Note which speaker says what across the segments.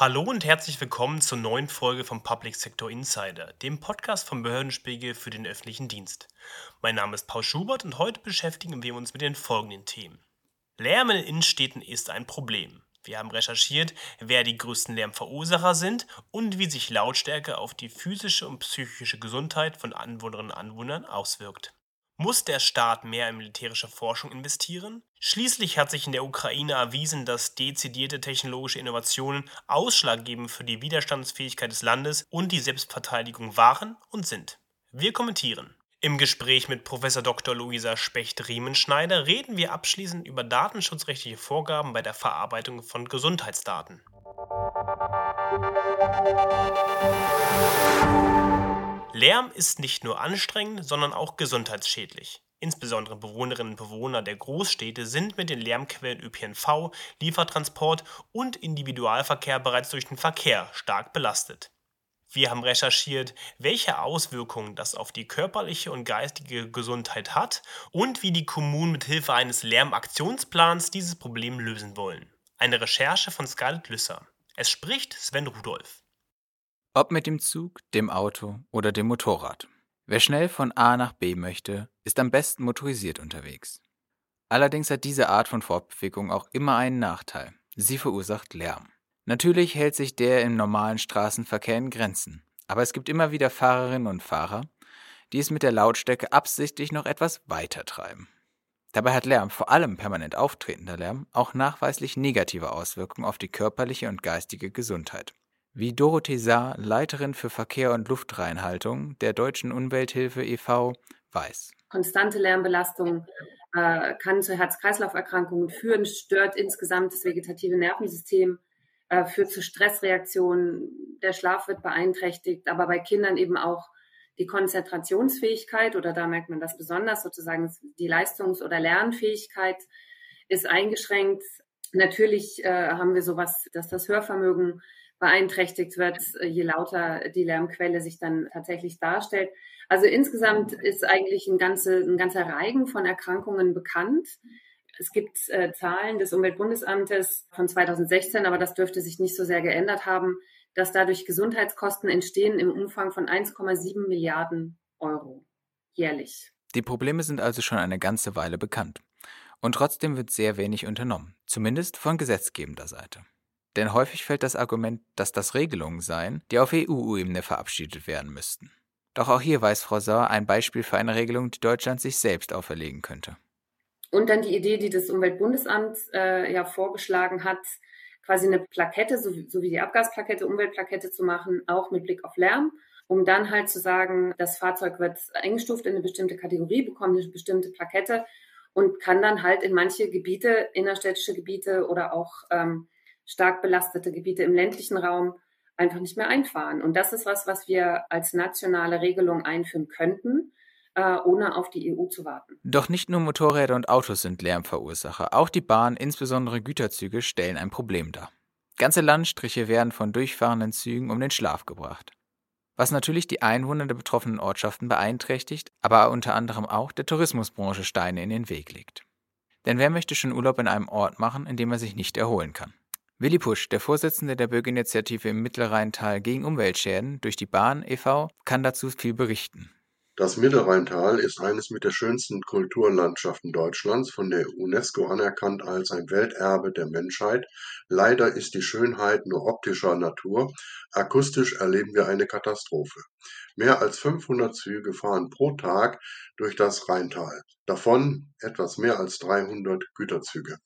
Speaker 1: Hallo und herzlich willkommen zur neuen Folge vom Public Sector Insider, dem Podcast vom Behördenspiegel für den öffentlichen Dienst. Mein Name ist Paul Schubert und heute beschäftigen wir uns mit den folgenden Themen. Lärm in Innenstädten ist ein Problem. Wir haben recherchiert, wer die größten Lärmverursacher sind und wie sich Lautstärke auf die physische und psychische Gesundheit von Anwohnerinnen und Anwohnern auswirkt. Muss der Staat mehr in militärische Forschung investieren? Schließlich hat sich in der Ukraine erwiesen, dass dezidierte technologische Innovationen ausschlaggebend für die Widerstandsfähigkeit des Landes und die Selbstverteidigung waren und sind. Wir kommentieren. Im Gespräch mit Prof. Dr. Luisa Specht-Riemenschneider reden wir abschließend über datenschutzrechtliche Vorgaben bei der Verarbeitung von Gesundheitsdaten. Lärm ist nicht nur anstrengend, sondern auch gesundheitsschädlich. Insbesondere Bewohnerinnen und Bewohner der Großstädte sind mit den Lärmquellen ÖPNV, Liefertransport und Individualverkehr bereits durch den Verkehr stark belastet. Wir haben recherchiert, welche Auswirkungen das auf die körperliche und geistige Gesundheit hat und wie die Kommunen mit Hilfe eines Lärmaktionsplans dieses Problem lösen wollen. Eine Recherche von Scarlett Lüsser. Es spricht Sven Rudolph.
Speaker 2: Ob mit dem Zug, dem Auto oder dem Motorrad. Wer schnell von A nach B möchte, ist am besten motorisiert unterwegs. Allerdings hat diese Art von Fortbewegung auch immer einen Nachteil. Sie verursacht Lärm. Natürlich hält sich der im normalen Straßenverkehr in Grenzen, aber es gibt immer wieder Fahrerinnen und Fahrer, die es mit der Lautstärke absichtlich noch etwas weiter treiben. Dabei hat Lärm, vor allem permanent auftretender Lärm, auch nachweislich negative Auswirkungen auf die körperliche und geistige Gesundheit wie Dorothee Saar, Leiterin für Verkehr und Luftreinhaltung der Deutschen Umwelthilfe e.V., weiß.
Speaker 3: Konstante Lärmbelastung äh, kann zu Herz-Kreislauf-Erkrankungen führen, stört insgesamt das vegetative Nervensystem, äh, führt zu Stressreaktionen, der Schlaf wird beeinträchtigt, aber bei Kindern eben auch die Konzentrationsfähigkeit oder da merkt man das besonders sozusagen die Leistungs- oder Lernfähigkeit ist eingeschränkt. Natürlich äh, haben wir sowas, dass das Hörvermögen beeinträchtigt wird, je lauter die Lärmquelle sich dann tatsächlich darstellt. Also insgesamt ist eigentlich ein, ganze, ein ganzer Reigen von Erkrankungen bekannt. Es gibt äh, Zahlen des Umweltbundesamtes von 2016, aber das dürfte sich nicht so sehr geändert haben, dass dadurch Gesundheitskosten entstehen im Umfang von 1,7 Milliarden Euro jährlich.
Speaker 2: Die Probleme sind also schon eine ganze Weile bekannt. Und trotzdem wird sehr wenig unternommen, zumindest von gesetzgebender Seite. Denn häufig fällt das Argument, dass das Regelungen seien, die auf EU-Ebene verabschiedet werden müssten. Doch auch hier weiß Frau Sauer ein Beispiel für eine Regelung, die Deutschland sich selbst auferlegen könnte.
Speaker 3: Und dann die Idee, die das Umweltbundesamt äh, ja vorgeschlagen hat, quasi eine Plakette, so so wie die Abgasplakette, Umweltplakette zu machen, auch mit Blick auf Lärm, um dann halt zu sagen, das Fahrzeug wird eingestuft in eine bestimmte Kategorie, bekommt eine bestimmte Plakette und kann dann halt in manche Gebiete, innerstädtische Gebiete oder auch ähm, stark belastete Gebiete im ländlichen Raum einfach nicht mehr einfahren. Und das ist was, was wir als nationale Regelung einführen könnten, äh, ohne auf die EU zu warten.
Speaker 2: Doch nicht nur Motorräder und Autos sind Lärmverursacher. Auch die Bahn, insbesondere Güterzüge, stellen ein Problem dar. Ganze Landstriche werden von durchfahrenden Zügen um den Schlaf gebracht. Was natürlich die Einwohner der betroffenen Ortschaften beeinträchtigt, aber unter anderem auch der Tourismusbranche Steine in den Weg legt. Denn wer möchte schon Urlaub in einem Ort machen, in dem er sich nicht erholen kann? Willi Pusch, der Vorsitzende der Bürgerinitiative im Mittelrheintal gegen Umweltschäden durch die Bahn e.V., kann dazu viel berichten.
Speaker 4: Das Mittelrheintal ist eines mit der schönsten Kulturlandschaften Deutschlands, von der UNESCO anerkannt als ein Welterbe der Menschheit. Leider ist die Schönheit nur optischer Natur, akustisch erleben wir eine Katastrophe. Mehr als 500 Züge fahren pro Tag durch das Rheintal, davon etwas mehr als 300 Güterzüge.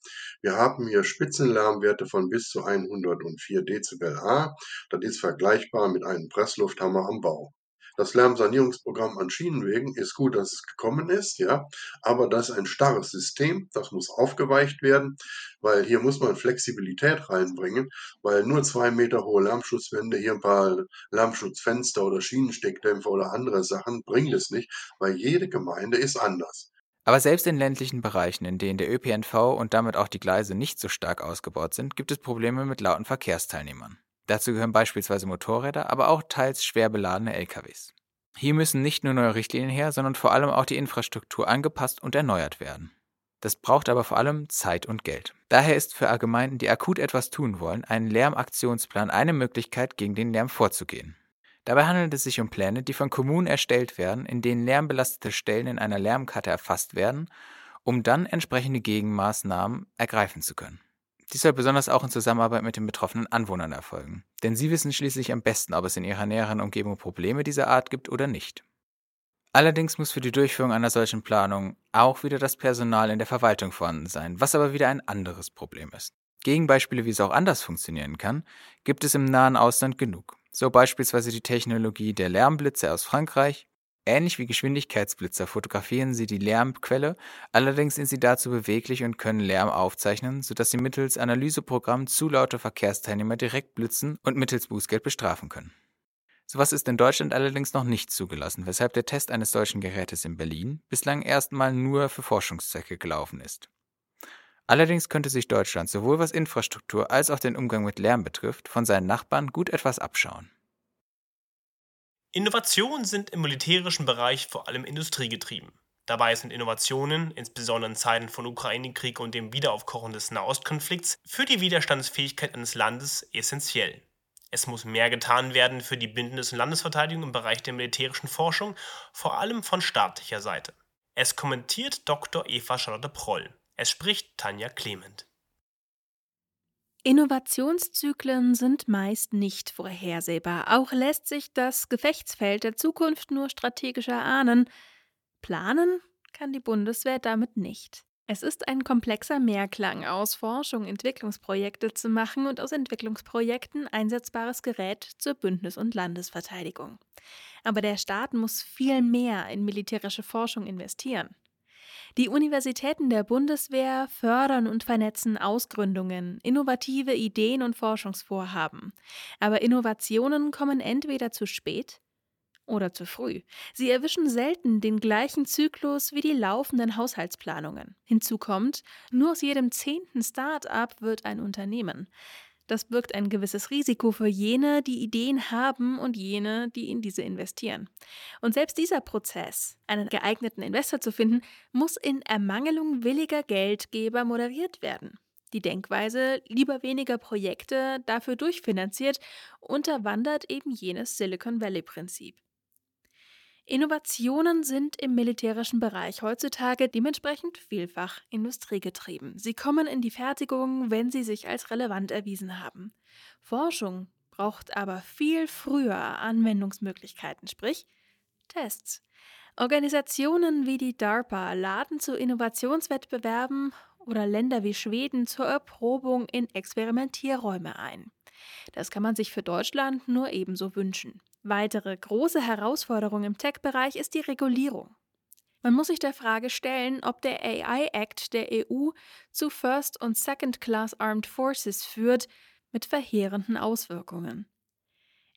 Speaker 4: Wir haben hier Spitzenlärmwerte von bis zu 104 Dezibel A, das ist vergleichbar mit einem Presslufthammer am Bau. Das Lärmsanierungsprogramm an Schienenwegen ist gut, dass es gekommen ist, ja, aber das ist ein starres System, das muss aufgeweicht werden, weil hier muss man Flexibilität reinbringen, weil nur zwei Meter hohe Lärmschutzwände, hier ein paar Lärmschutzfenster oder Schienensteckdämpfer oder andere Sachen bringen es nicht, weil jede Gemeinde ist anders.
Speaker 2: Aber selbst in ländlichen Bereichen, in denen der ÖPNV und damit auch die Gleise nicht so stark ausgebaut sind, gibt es Probleme mit lauten Verkehrsteilnehmern. Dazu gehören beispielsweise Motorräder, aber auch teils schwer beladene LKWs. Hier müssen nicht nur neue Richtlinien her, sondern vor allem auch die Infrastruktur angepasst und erneuert werden. Das braucht aber vor allem Zeit und Geld. Daher ist für Gemeinden, die akut etwas tun wollen, ein Lärmaktionsplan eine Möglichkeit, gegen den Lärm vorzugehen. Dabei handelt es sich um Pläne, die von Kommunen erstellt werden, in denen lärmbelastete Stellen in einer Lärmkarte erfasst werden, um dann entsprechende Gegenmaßnahmen ergreifen zu können. Dies soll besonders auch in Zusammenarbeit mit den betroffenen Anwohnern erfolgen, denn sie wissen schließlich am besten, ob es in ihrer näheren Umgebung Probleme dieser Art gibt oder nicht. Allerdings muss für die Durchführung einer solchen Planung auch wieder das Personal in der Verwaltung vorhanden sein, was aber wieder ein anderes Problem ist. Gegenbeispiele, wie es auch anders funktionieren kann, gibt es im nahen Ausland genug. So beispielsweise die Technologie der Lärmblitze aus Frankreich. Ähnlich wie Geschwindigkeitsblitzer fotografieren sie die Lärmquelle, allerdings sind sie dazu beweglich und können Lärm aufzeichnen, sodass sie mittels Analyseprogramm zu laute Verkehrsteilnehmer direkt blitzen und mittels Bußgeld bestrafen können. Sowas ist in Deutschland allerdings noch nicht zugelassen, weshalb der Test eines solchen Gerätes in Berlin bislang erstmal nur für Forschungszwecke gelaufen ist. Allerdings könnte sich Deutschland sowohl was Infrastruktur als auch den Umgang mit Lärm betrifft von seinen Nachbarn gut etwas abschauen.
Speaker 1: Innovationen sind im militärischen Bereich vor allem industriegetrieben. Dabei sind Innovationen, insbesondere in Zeiten von Ukraine-Krieg und dem Wiederaufkochen des Nahostkonflikts, für die Widerstandsfähigkeit eines Landes essentiell. Es muss mehr getan werden für die Bündnis- und Landesverteidigung im Bereich der militärischen Forschung, vor allem von staatlicher Seite. Es kommentiert Dr. Eva Charlotte Proll. Es spricht Tanja Clement.
Speaker 5: Innovationszyklen sind meist nicht vorhersehbar. Auch lässt sich das Gefechtsfeld der Zukunft nur strategisch erahnen. Planen kann die Bundeswehr damit nicht. Es ist ein komplexer Mehrklang aus Forschung, Entwicklungsprojekte zu machen und aus Entwicklungsprojekten einsetzbares Gerät zur Bündnis- und Landesverteidigung. Aber der Staat muss viel mehr in militärische Forschung investieren. Die Universitäten der Bundeswehr fördern und vernetzen Ausgründungen, innovative Ideen und Forschungsvorhaben. Aber Innovationen kommen entweder zu spät oder zu früh. Sie erwischen selten den gleichen Zyklus wie die laufenden Haushaltsplanungen. Hinzu kommt, nur aus jedem zehnten Start-up wird ein Unternehmen. Das birgt ein gewisses Risiko für jene, die Ideen haben und jene, die in diese investieren. Und selbst dieser Prozess, einen geeigneten Investor zu finden, muss in Ermangelung williger Geldgeber moderiert werden. Die Denkweise, lieber weniger Projekte, dafür durchfinanziert, unterwandert eben jenes Silicon Valley-Prinzip. Innovationen sind im militärischen Bereich heutzutage dementsprechend vielfach industriegetrieben. Sie kommen in die Fertigung, wenn sie sich als relevant erwiesen haben. Forschung braucht aber viel früher Anwendungsmöglichkeiten, sprich Tests. Organisationen wie die DARPA laden zu Innovationswettbewerben oder Länder wie Schweden zur Erprobung in Experimentierräume ein. Das kann man sich für Deutschland nur ebenso wünschen. Weitere große Herausforderung im Tech-Bereich ist die Regulierung. Man muss sich der Frage stellen, ob der AI Act der EU zu First- und Second-Class Armed Forces führt, mit verheerenden Auswirkungen.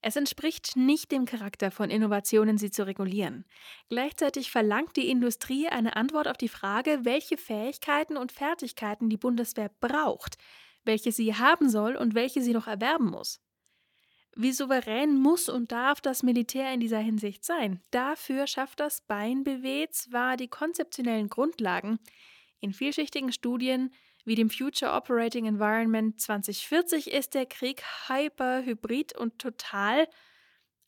Speaker 5: Es entspricht nicht dem Charakter von Innovationen, sie zu regulieren. Gleichzeitig verlangt die Industrie eine Antwort auf die Frage, welche Fähigkeiten und Fertigkeiten die Bundeswehr braucht, welche sie haben soll und welche sie noch erwerben muss. Wie souverän muss und darf das Militär in dieser Hinsicht sein? Dafür schafft das BeinBW zwar die konzeptionellen Grundlagen. In vielschichtigen Studien wie dem Future Operating Environment 2040 ist der Krieg hyper, hybrid und total,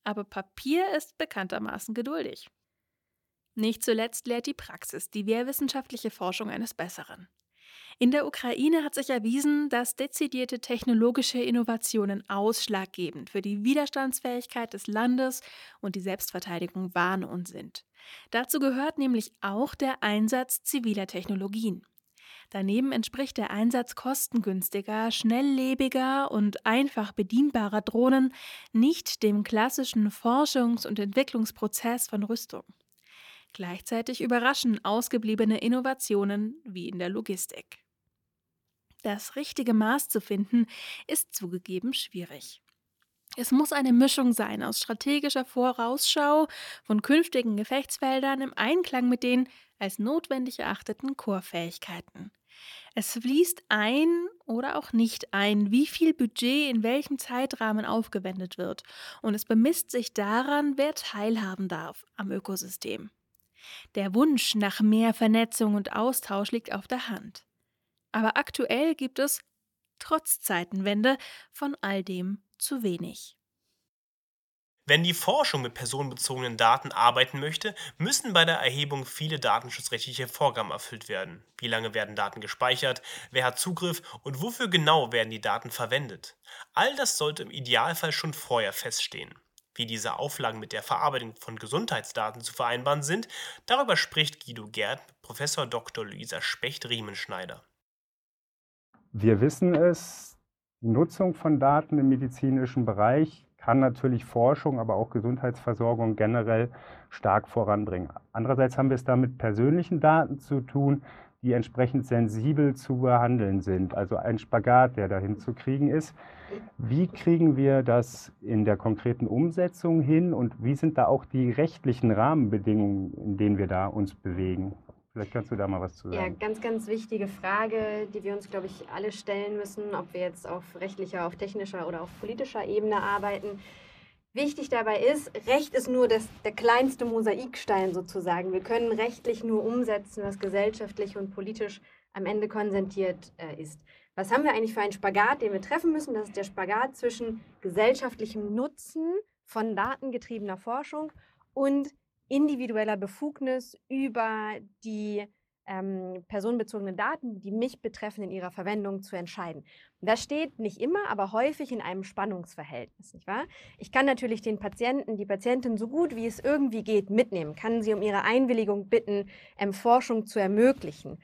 Speaker 5: aber Papier ist bekanntermaßen geduldig. Nicht zuletzt lehrt die Praxis die wehrwissenschaftliche Forschung eines Besseren. In der Ukraine hat sich erwiesen, dass dezidierte technologische Innovationen ausschlaggebend für die Widerstandsfähigkeit des Landes und die Selbstverteidigung waren und sind. Dazu gehört nämlich auch der Einsatz ziviler Technologien. Daneben entspricht der Einsatz kostengünstiger, schnelllebiger und einfach bedienbarer Drohnen nicht dem klassischen Forschungs- und Entwicklungsprozess von Rüstung. Gleichzeitig überraschen ausgebliebene Innovationen wie in der Logistik. Das richtige Maß zu finden, ist zugegeben schwierig. Es muss eine Mischung sein aus strategischer Vorausschau von künftigen Gefechtsfeldern im Einklang mit den als notwendig erachteten Chorfähigkeiten. Es fließt ein oder auch nicht ein, wie viel Budget in welchem Zeitrahmen aufgewendet wird, und es bemisst sich daran, wer teilhaben darf am Ökosystem. Der Wunsch nach mehr Vernetzung und Austausch liegt auf der Hand. Aber aktuell gibt es, trotz Zeitenwende, von all dem zu wenig.
Speaker 1: Wenn die Forschung mit personenbezogenen Daten arbeiten möchte, müssen bei der Erhebung viele datenschutzrechtliche Vorgaben erfüllt werden. Wie lange werden Daten gespeichert, wer hat Zugriff und wofür genau werden die Daten verwendet? All das sollte im Idealfall schon vorher feststehen. Wie diese Auflagen mit der Verarbeitung von Gesundheitsdaten zu vereinbaren sind, darüber spricht Guido Gerd mit Prof. Dr. Luisa Specht-Riemenschneider.
Speaker 6: Wir wissen es, die Nutzung von Daten im medizinischen Bereich kann natürlich Forschung, aber auch Gesundheitsversorgung generell stark voranbringen. Andererseits haben wir es da mit persönlichen Daten zu tun, die entsprechend sensibel zu behandeln sind. Also ein Spagat, der dahin zu kriegen ist. Wie kriegen wir das in der konkreten Umsetzung hin und wie sind da auch die rechtlichen Rahmenbedingungen, in denen wir da uns bewegen? Vielleicht kannst du da mal was zu sagen.
Speaker 7: Ja, ganz, ganz wichtige Frage, die wir uns, glaube ich, alle stellen müssen, ob wir jetzt auf rechtlicher, auf technischer oder auf politischer Ebene arbeiten. Wichtig dabei ist, Recht ist nur das, der kleinste Mosaikstein sozusagen. Wir können rechtlich nur umsetzen, was gesellschaftlich und politisch am Ende konsentiert äh, ist. Was haben wir eigentlich für einen Spagat, den wir treffen müssen? Das ist der Spagat zwischen gesellschaftlichem Nutzen von datengetriebener Forschung und individueller Befugnis über die ähm, personenbezogenen Daten, die mich betreffen, in ihrer Verwendung zu entscheiden. das steht nicht immer, aber häufig in einem Spannungsverhältnis, nicht wahr? Ich kann natürlich den Patienten, die Patientin so gut wie es irgendwie geht mitnehmen, kann sie um ihre Einwilligung bitten, ähm, Forschung zu ermöglichen.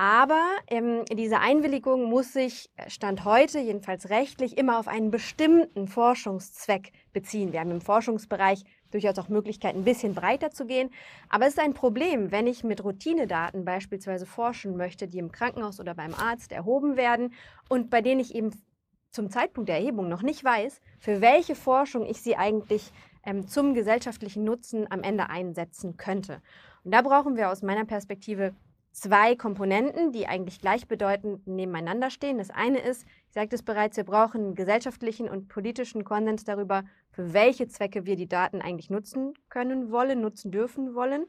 Speaker 7: Aber ähm, diese Einwilligung muss sich, äh, Stand heute, jedenfalls rechtlich, immer auf einen bestimmten Forschungszweck beziehen. Wir haben im Forschungsbereich durchaus auch Möglichkeiten, ein bisschen breiter zu gehen. Aber es ist ein Problem, wenn ich mit Routinedaten beispielsweise forschen möchte, die im Krankenhaus oder beim Arzt erhoben werden und bei denen ich eben zum Zeitpunkt der Erhebung noch nicht weiß, für welche Forschung ich sie eigentlich ähm, zum gesellschaftlichen Nutzen am Ende einsetzen könnte. Und da brauchen wir aus meiner Perspektive zwei Komponenten, die eigentlich gleichbedeutend nebeneinander stehen. Das eine ist, ich sagte es bereits, wir brauchen gesellschaftlichen und politischen Konsens darüber, für welche Zwecke wir die Daten eigentlich nutzen können wollen, nutzen dürfen wollen.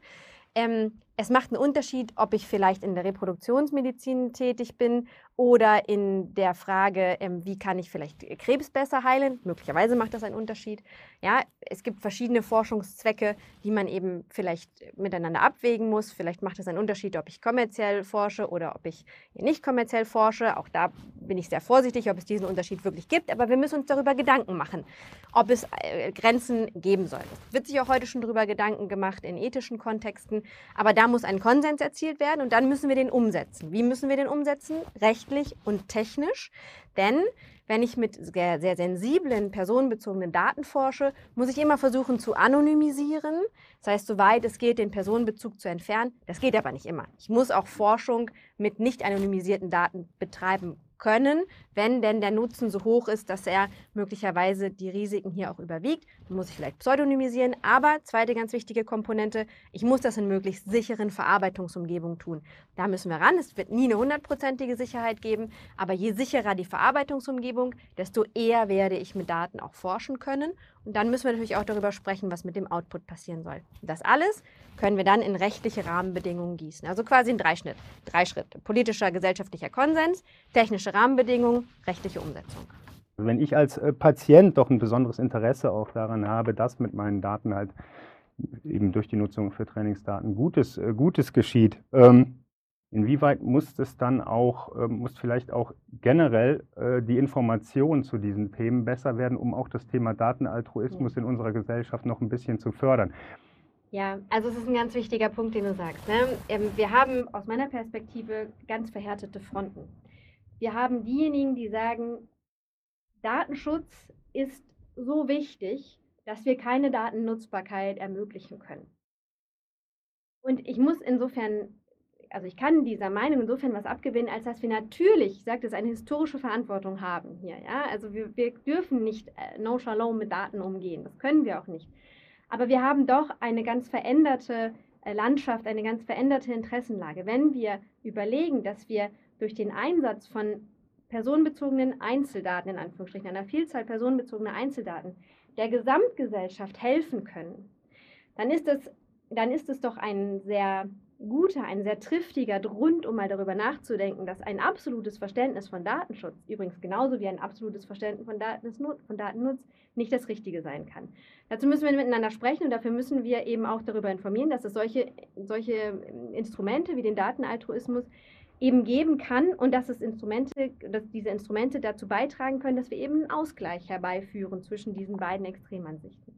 Speaker 7: Ähm, es macht einen Unterschied, ob ich vielleicht in der Reproduktionsmedizin tätig bin oder in der Frage, ähm, wie kann ich vielleicht Krebs besser heilen. Möglicherweise macht das einen Unterschied. Ja, es gibt verschiedene Forschungszwecke, die man eben vielleicht miteinander abwägen muss. Vielleicht macht es einen Unterschied, ob ich kommerziell forsche oder ob ich nicht kommerziell forsche. Auch da bin ich sehr vorsichtig, ob es diesen Unterschied wirklich gibt. Aber wir müssen uns darüber Gedanken machen, ob es äh, Grenzen geben soll. Es wird sich auch heute schon darüber Gedanken gemacht in ethischen Kontexten. Aber da muss ein Konsens erzielt werden und dann müssen wir den umsetzen. Wie müssen wir den umsetzen? Rechtlich und technisch. Denn wenn ich mit sehr, sehr sensiblen, personenbezogenen Daten forsche, muss ich immer versuchen zu anonymisieren. Das heißt, soweit es geht, den Personenbezug zu entfernen. Das geht aber nicht immer. Ich muss auch Forschung mit nicht anonymisierten Daten betreiben können, wenn denn der Nutzen so hoch ist, dass er möglicherweise die Risiken hier auch überwiegt. Dann muss ich vielleicht pseudonymisieren. Aber zweite ganz wichtige Komponente, ich muss das in möglichst sicheren Verarbeitungsumgebungen tun. Da müssen wir ran. Es wird nie eine hundertprozentige Sicherheit geben, aber je sicherer die Verarbeitungsumgebung, desto eher werde ich mit Daten auch forschen können. Und dann müssen wir natürlich auch darüber sprechen, was mit dem Output passieren soll. Das alles können wir dann in rechtliche Rahmenbedingungen gießen. Also quasi in drei Schritt. Drei Schritte. Politischer, gesellschaftlicher Konsens, technische Rahmenbedingungen, rechtliche Umsetzung.
Speaker 6: Wenn ich als äh, Patient doch ein besonderes Interesse auch daran habe, dass mit meinen Daten halt eben durch die Nutzung für Trainingsdaten Gutes, äh, Gutes geschieht, ähm, Inwieweit muss es dann auch, äh, muss vielleicht auch generell äh, die Information zu diesen Themen besser werden, um auch das Thema Datenaltruismus ja. in unserer Gesellschaft noch ein bisschen zu fördern?
Speaker 7: Ja, also es ist ein ganz wichtiger Punkt, den du sagst. Ne? Ähm, wir haben aus meiner Perspektive ganz verhärtete Fronten. Wir haben diejenigen, die sagen, Datenschutz ist so wichtig, dass wir keine Datennutzbarkeit ermöglichen können. Und ich muss insofern also ich kann dieser Meinung insofern was abgewinnen, als dass wir natürlich, ich sage das, eine historische Verantwortung haben hier. Ja? Also wir, wir dürfen nicht äh, nonchalant mit Daten umgehen. Das können wir auch nicht. Aber wir haben doch eine ganz veränderte äh, Landschaft, eine ganz veränderte Interessenlage. Wenn wir überlegen, dass wir durch den Einsatz von personenbezogenen Einzeldaten, in Anführungsstrichen, einer Vielzahl personenbezogener Einzeldaten, der Gesamtgesellschaft helfen können, dann ist das dann ist es doch ein sehr guter, ein sehr triftiger Grund, um mal darüber nachzudenken, dass ein absolutes Verständnis von Datenschutz, übrigens genauso wie ein absolutes Verständnis von, Daten, von Datennutz, nicht das Richtige sein kann. Dazu müssen wir miteinander sprechen und dafür müssen wir eben auch darüber informieren, dass es solche, solche Instrumente wie den Datenaltruismus eben geben kann und dass es Instrumente, dass diese Instrumente dazu beitragen können, dass wir eben einen Ausgleich herbeiführen zwischen diesen beiden Extremansichten.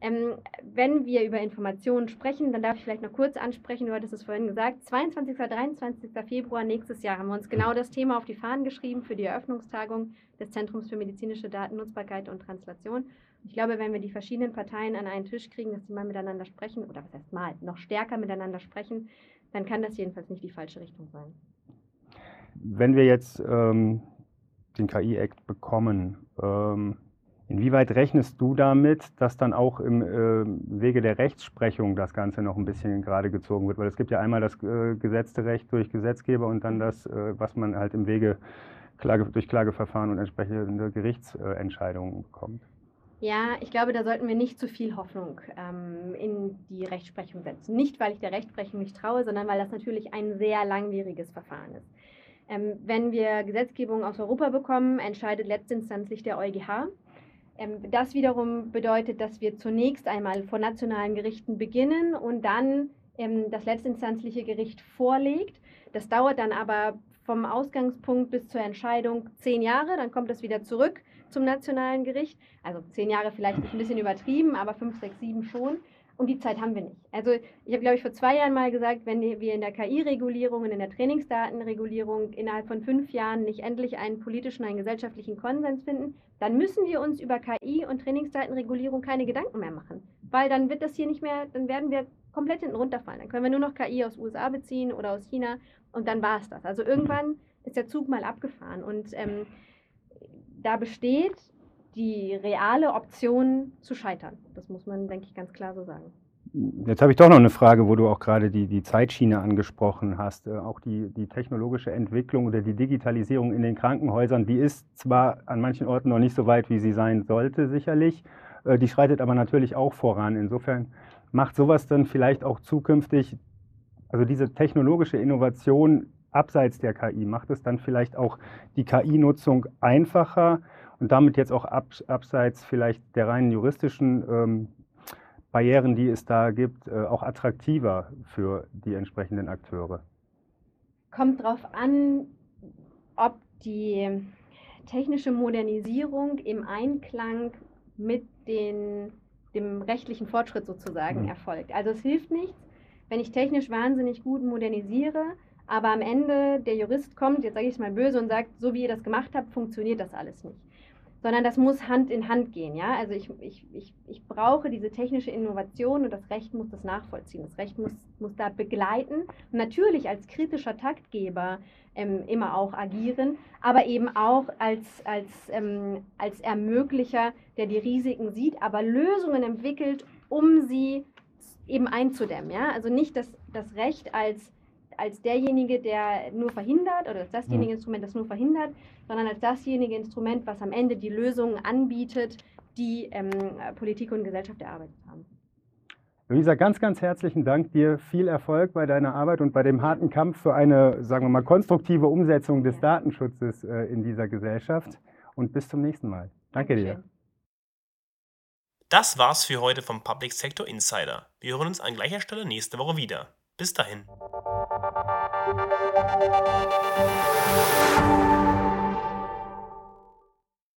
Speaker 7: Ähm, wenn wir über Informationen sprechen, dann darf ich vielleicht noch kurz ansprechen, du hattest es vorhin gesagt, 22. 23. Februar nächstes Jahr haben wir uns genau das Thema auf die Fahnen geschrieben für die Eröffnungstagung des Zentrums für medizinische Datennutzbarkeit und Translation. Ich glaube, wenn wir die verschiedenen Parteien an einen Tisch kriegen, dass sie mal miteinander sprechen, oder was heißt mal, noch stärker miteinander sprechen, dann kann das jedenfalls nicht die falsche Richtung sein.
Speaker 6: Wenn wir jetzt ähm, den KI-Act bekommen, ähm, Inwieweit rechnest du damit, dass dann auch im äh, Wege der Rechtsprechung das Ganze noch ein bisschen gerade gezogen wird? Weil es gibt ja einmal das äh, gesetzte Recht durch Gesetzgeber und dann das, äh, was man halt im Wege Klage, durch Klageverfahren und entsprechende Gerichtsentscheidungen bekommt.
Speaker 7: Ja, ich glaube, da sollten wir nicht zu viel Hoffnung ähm, in die Rechtsprechung setzen. Nicht, weil ich der Rechtsprechung nicht traue, sondern weil das natürlich ein sehr langwieriges Verfahren ist. Ähm, wenn wir Gesetzgebung aus Europa bekommen, entscheidet letztinstanzlich der EuGH. Ähm, das wiederum bedeutet, dass wir zunächst einmal vor nationalen Gerichten beginnen und dann ähm, das letztinstanzliche Gericht vorlegt. Das dauert dann aber vom Ausgangspunkt bis zur Entscheidung zehn Jahre, dann kommt es wieder zurück zum nationalen Gericht. Also zehn Jahre vielleicht ist ein bisschen übertrieben, aber fünf, sechs, sieben schon. Und die Zeit haben wir nicht. Also ich habe, glaube ich, vor zwei Jahren mal gesagt, wenn wir in der KI-Regulierung und in der Trainingsdatenregulierung innerhalb von fünf Jahren nicht endlich einen politischen, einen gesellschaftlichen Konsens finden, dann müssen wir uns über KI und Trainingsdatenregulierung keine Gedanken mehr machen. Weil dann wird das hier nicht mehr, dann werden wir komplett hinten runterfallen. Dann können wir nur noch KI aus USA beziehen oder aus China und dann war es das. Also irgendwann ist der Zug mal abgefahren und ähm, da besteht die reale Option zu scheitern. Das muss man, denke ich, ganz klar so sagen.
Speaker 6: Jetzt habe ich doch noch eine Frage, wo du auch gerade die, die Zeitschiene angesprochen hast. Äh, auch die, die technologische Entwicklung oder die Digitalisierung in den Krankenhäusern, die ist zwar an manchen Orten noch nicht so weit, wie sie sein sollte, sicherlich. Äh, die schreitet aber natürlich auch voran. Insofern macht sowas dann vielleicht auch zukünftig, also diese technologische Innovation abseits der KI, macht es dann vielleicht auch die KI-Nutzung einfacher, und damit jetzt auch ab, abseits vielleicht der reinen juristischen ähm, Barrieren, die es da gibt, äh, auch attraktiver für die entsprechenden Akteure?
Speaker 7: Kommt darauf an, ob die technische Modernisierung im Einklang mit den, dem rechtlichen Fortschritt sozusagen mhm. erfolgt. Also es hilft nichts, wenn ich technisch wahnsinnig gut modernisiere, aber am Ende der Jurist kommt, jetzt sage ich es mal böse, und sagt, so wie ihr das gemacht habt, funktioniert das alles nicht sondern das muss Hand in Hand gehen. Ja? Also ich, ich, ich, ich brauche diese technische Innovation und das Recht muss das nachvollziehen. Das Recht muss, muss da begleiten und natürlich als kritischer Taktgeber ähm, immer auch agieren, aber eben auch als, als, ähm, als Ermöglicher, der die Risiken sieht, aber Lösungen entwickelt, um sie eben einzudämmen. Ja? Also nicht das, das Recht als als derjenige, der nur verhindert oder als dasjenige Instrument, das nur verhindert, sondern als dasjenige Instrument, was am Ende die Lösungen anbietet, die ähm, Politik und Gesellschaft erarbeitet haben.
Speaker 6: Luisa, ganz, ganz herzlichen Dank dir. Viel Erfolg bei deiner Arbeit und bei dem harten Kampf für eine, sagen wir mal, konstruktive Umsetzung des Datenschutzes äh, in dieser Gesellschaft. Und bis zum nächsten Mal. Danke Dankeschön. dir.
Speaker 1: Das war's für heute vom Public Sector Insider. Wir hören uns an gleicher Stelle nächste Woche wieder. Bis dahin. thank you